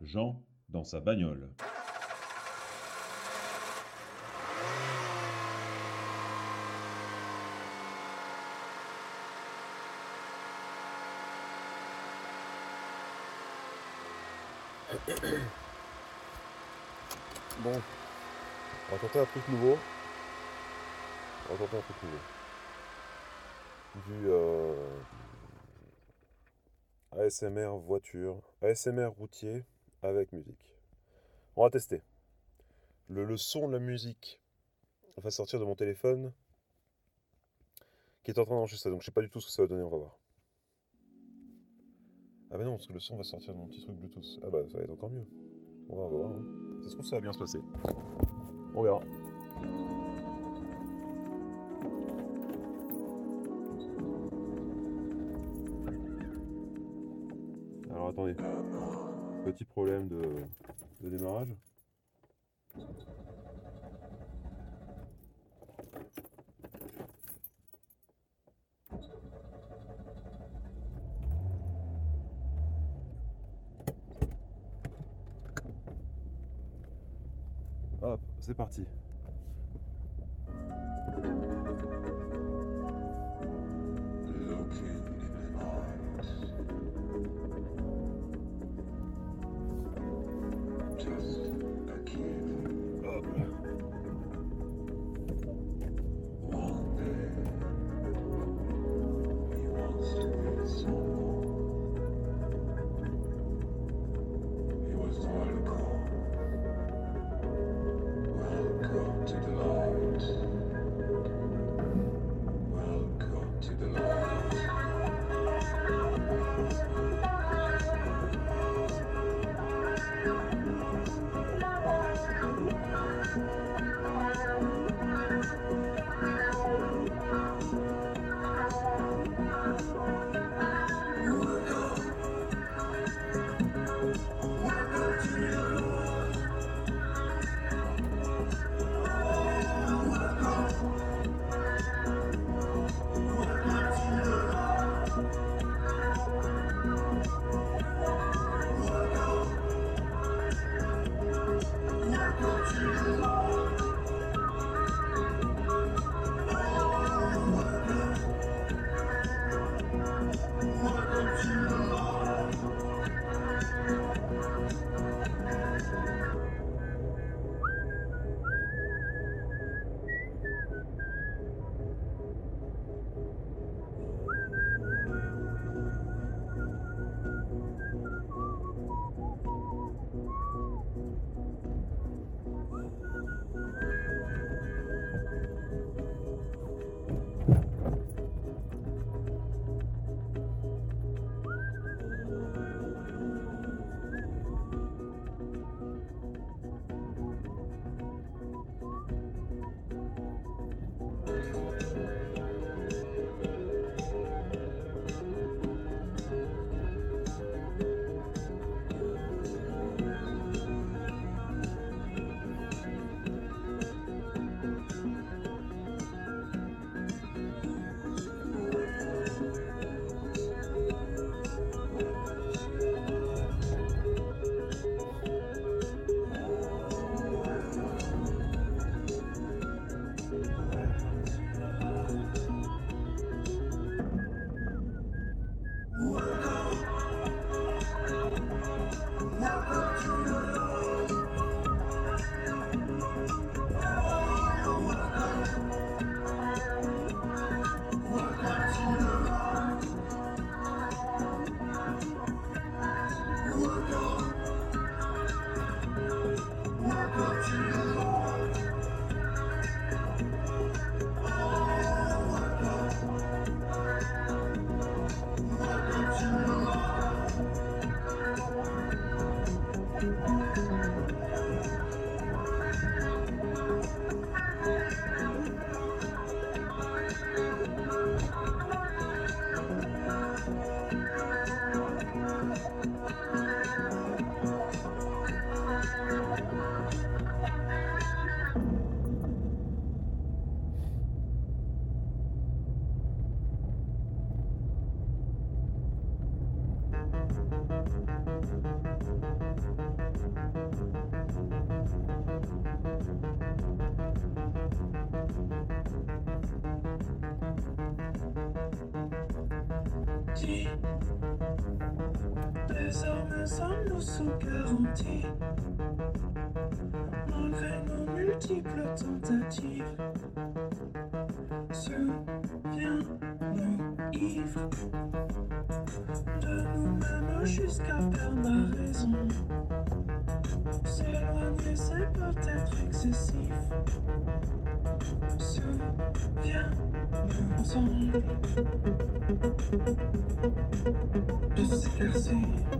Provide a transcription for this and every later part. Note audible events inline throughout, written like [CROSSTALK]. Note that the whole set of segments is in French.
Jean dans sa bagnole. [COUGHS] Bon, on va tenter un truc nouveau. On va tenter un truc nouveau. Du euh, ASMR voiture, ASMR routier avec musique. On va tester. Le, son de la musique va sortir de mon téléphone qui est en train d'enregistrer. Donc je sais pas du tout ce que ça va donner, on va voir. Ah bah non, parce que le son va sortir de mon petit truc Bluetooth. Ah bah ça va être encore mieux. On va voir. Hein. Ça se trouve, ça va bien se passer? On verra. Alors attendez. Petit problème de, démarrage. Hop, c'est parti. Désormais sommes-nous sous garantie. Malgré nos multiples tentatives. Souviens-nous ivres de nous-mêmes jusqu'à perdre la raison. S'éloigner, c'est peut-être excessif. Souviens-nous ensemble de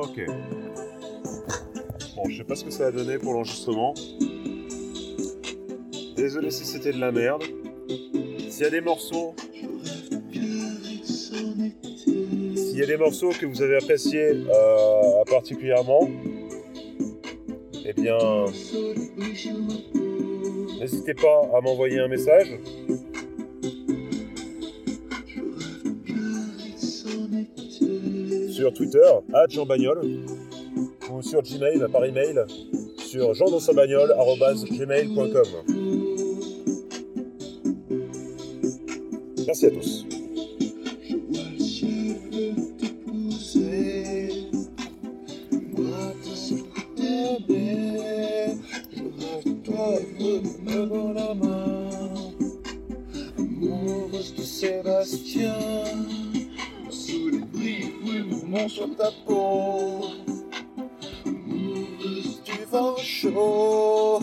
Ok. Bon, je sais pas ce que ça a donné pour l'enregistrement. Désolé si c'était de la merde. S'il y a des morceaux. S'il y a des morceaux que vous avez appréciés euh, particulièrement, eh bien. N'hésitez pas à m'envoyer un message. Twitter, à Jean Bagnol, ou sur Gmail par email sur jeandansabagnol.gmail.com Merci à tous. Sébastien, mon sur ta peau. Tu vent chaud.